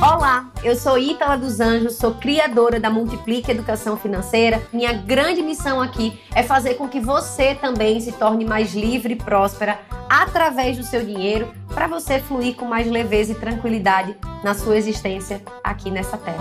Olá, eu sou Ítala dos Anjos, sou criadora da Multiplique Educação Financeira. Minha grande missão aqui é fazer com que você também se torne mais livre e próspera através do seu dinheiro, para você fluir com mais leveza e tranquilidade na sua existência aqui nessa terra.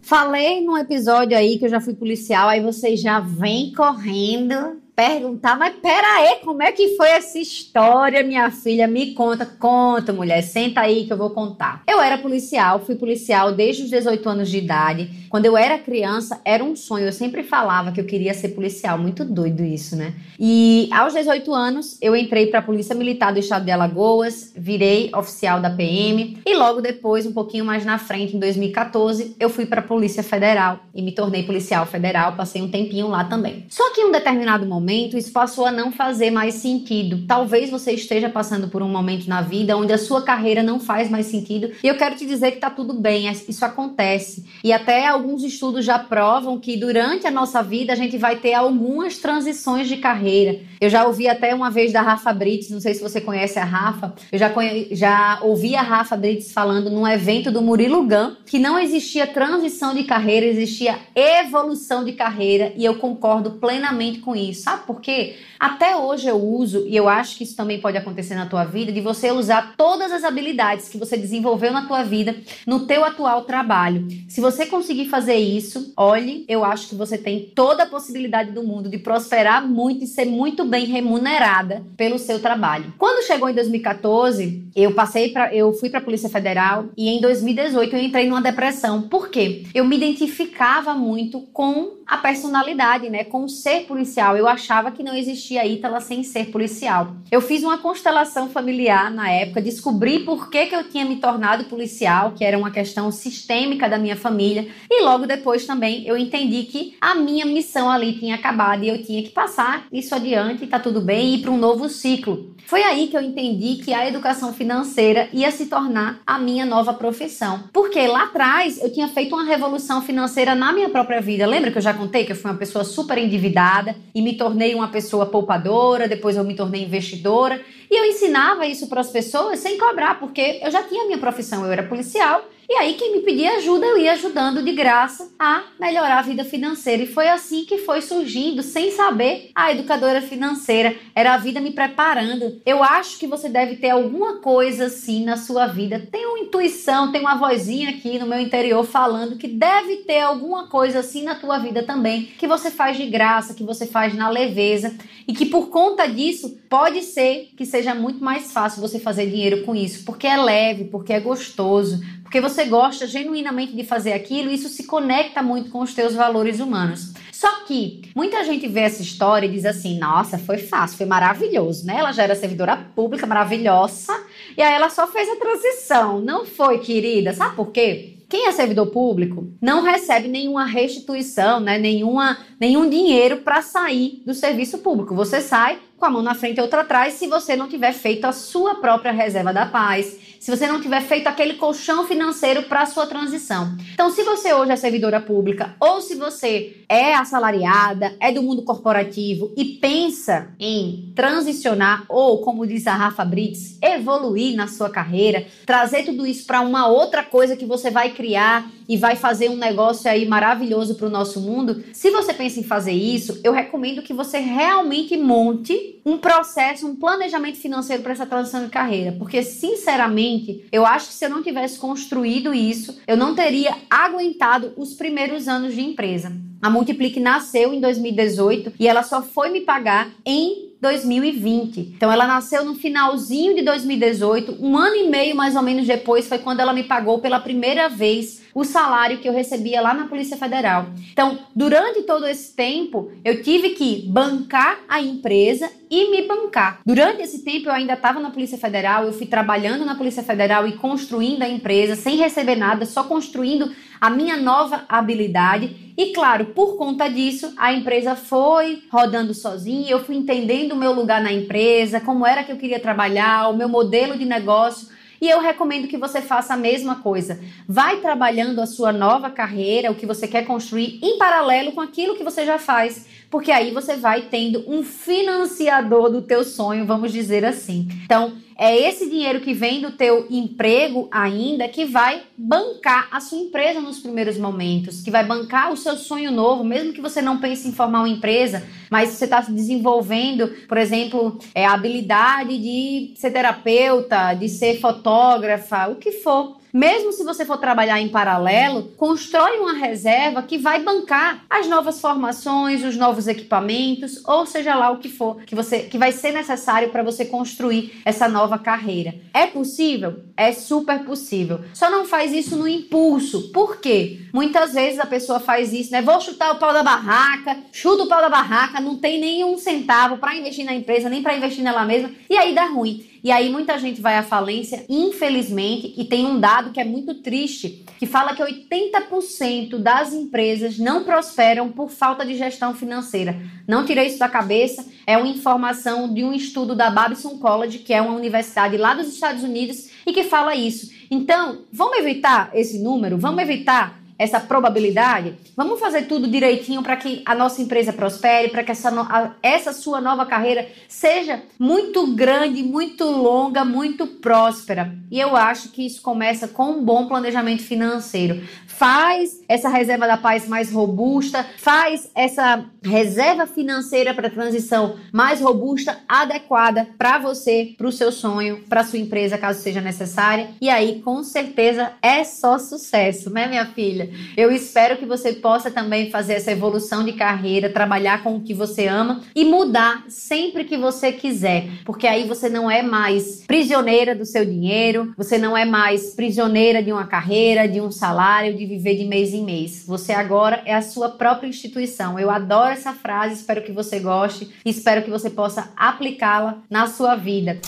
Falei num episódio aí que eu já fui policial, aí você já vem correndo perguntar, mas pera aí, como é que foi essa história, minha filha? Me conta, conta, mulher, senta aí que eu vou contar. Eu era policial, fui policial desde os 18 anos de idade. Quando eu era criança, era um sonho. Eu sempre falava que eu queria ser policial, muito doido isso, né? E aos 18 anos, eu entrei para a Polícia Militar do Estado de Alagoas, virei oficial da PM e logo depois, um pouquinho mais na frente, em 2014, eu fui para a Polícia Federal e me tornei policial federal, passei um tempinho lá também. Só que em um determinado momento momento isso passou a não fazer mais sentido. Talvez você esteja passando por um momento na vida onde a sua carreira não faz mais sentido. E eu quero te dizer que tá tudo bem, é, isso acontece. E até alguns estudos já provam que durante a nossa vida a gente vai ter algumas transições de carreira. Eu já ouvi até uma vez da Rafa Brits, não sei se você conhece a Rafa, eu já, conhe... já ouvi a Rafa Brits falando num evento do Murilo Gun que não existia transição de carreira, existia evolução de carreira e eu concordo plenamente com isso. Sabe por quê? Até hoje eu uso, e eu acho que isso também pode acontecer na tua vida, de você usar todas as habilidades que você desenvolveu na tua vida no teu atual trabalho. Se você conseguir fazer isso, olhe, eu acho que você tem toda a possibilidade do mundo de prosperar muito e ser muito bem remunerada pelo seu trabalho. Quando chegou em 2014, eu passei para eu fui para a Polícia Federal e em 2018 eu entrei numa depressão. Por quê? Eu me identificava muito com a personalidade, né, com ser policial. Eu achava que não existia Ítala sem ser policial. Eu fiz uma constelação familiar na época, descobri por que, que eu tinha me tornado policial, que era uma questão sistêmica da minha família, e logo depois também eu entendi que a minha missão ali tinha acabado e eu tinha que passar isso adiante, tá tudo bem, e ir para um novo ciclo. Foi aí que eu entendi que a educação financeira ia se tornar a minha nova profissão. Porque lá atrás eu tinha feito uma revolução financeira na minha própria vida. Lembra que eu já contei que eu fui uma pessoa super endividada e me tornei uma pessoa poupadora, depois eu me tornei investidora. E eu ensinava isso para as pessoas sem cobrar, porque eu já tinha minha profissão, eu era policial e aí, quem me pedia ajuda, eu ia ajudando de graça a melhorar a vida financeira. E foi assim que foi surgindo, sem saber, a educadora financeira. Era a vida me preparando. Eu acho que você deve ter alguma coisa assim na sua vida. Tem uma intuição, tem uma vozinha aqui no meu interior falando que deve ter alguma coisa assim na tua vida também, que você faz de graça, que você faz na leveza e que por conta disso pode ser que seja muito mais fácil você fazer dinheiro com isso, porque é leve, porque é gostoso, porque você gosta genuinamente de fazer aquilo, isso se conecta muito com os teus valores humanos. Só que muita gente vê essa história e diz assim: nossa, foi fácil, foi maravilhoso, né? Ela já era servidora pública maravilhosa e aí ela só fez a transição. Não foi, querida. Sabe por quê? Quem é servidor público não recebe nenhuma restituição, né? nenhuma, nenhum dinheiro para sair do serviço público. Você sai com a mão na frente e outra atrás se você não tiver feito a sua própria reserva da paz, se você não tiver feito aquele colchão financeiro para a sua transição. Então, se você hoje é servidora pública ou se você é assalariada, é do mundo corporativo e pensa em transicionar ou, como diz a Rafa Brits, evoluir na sua carreira, trazer tudo isso para uma outra coisa que você vai criar e vai fazer um negócio aí maravilhoso para o nosso mundo. Se você pensa em fazer isso, eu recomendo que você realmente monte um processo, um planejamento financeiro para essa transição de carreira, porque sinceramente, eu acho que se eu não tivesse construído isso, eu não teria aguentado os primeiros anos de empresa. A Multiplique nasceu em 2018 e ela só foi me pagar em 2020. Então ela nasceu no finalzinho de 2018, um ano e meio mais ou menos depois foi quando ela me pagou pela primeira vez o salário que eu recebia lá na Polícia Federal. Então, durante todo esse tempo, eu tive que bancar a empresa e me bancar. Durante esse tempo, eu ainda estava na Polícia Federal, eu fui trabalhando na Polícia Federal e construindo a empresa sem receber nada, só construindo a minha nova habilidade. E claro, por conta disso, a empresa foi rodando sozinha, eu fui entendendo o meu lugar na empresa, como era que eu queria trabalhar, o meu modelo de negócio. E eu recomendo que você faça a mesma coisa. Vai trabalhando a sua nova carreira, o que você quer construir, em paralelo com aquilo que você já faz. porque aí você vai tendo um financiador do teu sonho, vamos dizer assim. Então, é esse dinheiro que vem do teu emprego ainda que vai bancar a sua empresa nos primeiros momentos, que vai bancar o seu sonho novo, mesmo que você não pense em formar uma empresa, mas você está desenvolvendo, por exemplo, é, a habilidade de ser terapeuta, de ser fotógrafa, o que for. Mesmo se você for trabalhar em paralelo, constrói uma reserva que vai bancar as novas formações, os novos equipamentos, ou seja lá o que for que você que vai ser necessário para você construir essa nova carreira. É possível? É super possível. Só não faz isso no impulso. Por quê? Muitas vezes a pessoa faz isso, né? Vou chutar o pau da barraca, chuta o pau da barraca, não tem nenhum centavo para investir na empresa, nem para investir nela mesma, e aí dá ruim. E aí muita gente vai à falência, infelizmente, e tem um dado que é muito triste, que fala que 80% das empresas não prosperam por falta de gestão financeira. Não tirei isso da cabeça, é uma informação de um estudo da Babson College, que é uma universidade lá dos Estados Unidos, e que fala isso. Então, vamos evitar esse número? Vamos evitar essa probabilidade, vamos fazer tudo direitinho para que a nossa empresa prospere, para que essa, a, essa sua nova carreira seja muito grande, muito longa, muito próspera. E eu acho que isso começa com um bom planejamento financeiro. Faz essa reserva da paz mais robusta, faz essa reserva financeira para transição mais robusta, adequada para você, para o seu sonho, para sua empresa, caso seja necessária. E aí, com certeza, é só sucesso, né, minha filha? Eu espero que você possa também fazer essa evolução de carreira, trabalhar com o que você ama e mudar sempre que você quiser, porque aí você não é mais prisioneira do seu dinheiro, você não é mais prisioneira de uma carreira, de um salário, de viver de mês em mês. Você agora é a sua própria instituição. Eu adoro essa frase, espero que você goste e espero que você possa aplicá-la na sua vida.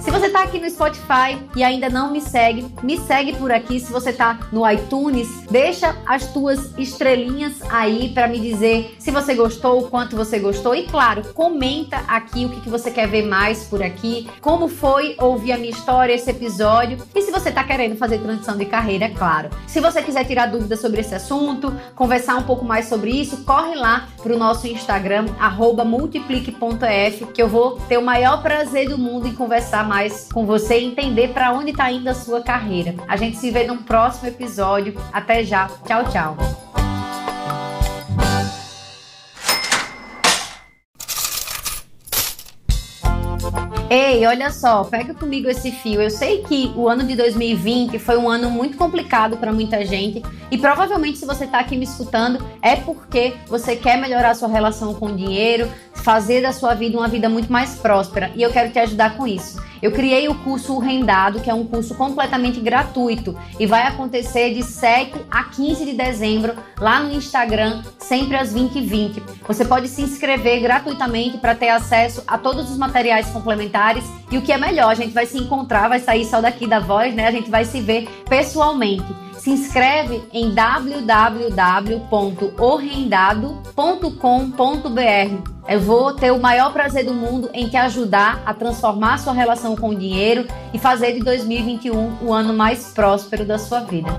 Se você está aqui no Spotify e ainda não me segue, me segue por aqui. Se você está no iTunes, deixa as tuas estrelinhas aí para me dizer se você gostou, o quanto você gostou e claro, comenta aqui o que, que você quer ver mais por aqui, como foi ouvir a minha história, esse episódio e se você está querendo fazer transição de carreira, é claro. Se você quiser tirar dúvidas sobre esse assunto, conversar um pouco mais sobre isso, corre lá para o nosso Instagram multiplique.f que eu vou ter o maior prazer do mundo em conversar conversar mais com você e entender para onde está indo a sua carreira. A gente se vê num próximo episódio. Até já. Tchau, tchau. Ei, olha só, pega comigo esse fio. Eu sei que o ano de 2020 foi um ano muito complicado para muita gente e provavelmente se você está aqui me escutando é porque você quer melhorar sua relação com o dinheiro, fazer da sua vida uma vida muito mais próspera e eu quero te ajudar com isso. Eu criei o curso Rendado, que é um curso completamente gratuito e vai acontecer de 7 a 15 de dezembro lá no Instagram, sempre às 20h20. Você pode se inscrever gratuitamente para ter acesso a todos os materiais complementares e o que é melhor, a gente vai se encontrar, vai sair só daqui da voz, né? A gente vai se ver pessoalmente. Se inscreve em www.orrendado.com.br. Eu vou ter o maior prazer do mundo em te ajudar a transformar sua relação com o dinheiro e fazer de 2021 o ano mais próspero da sua vida.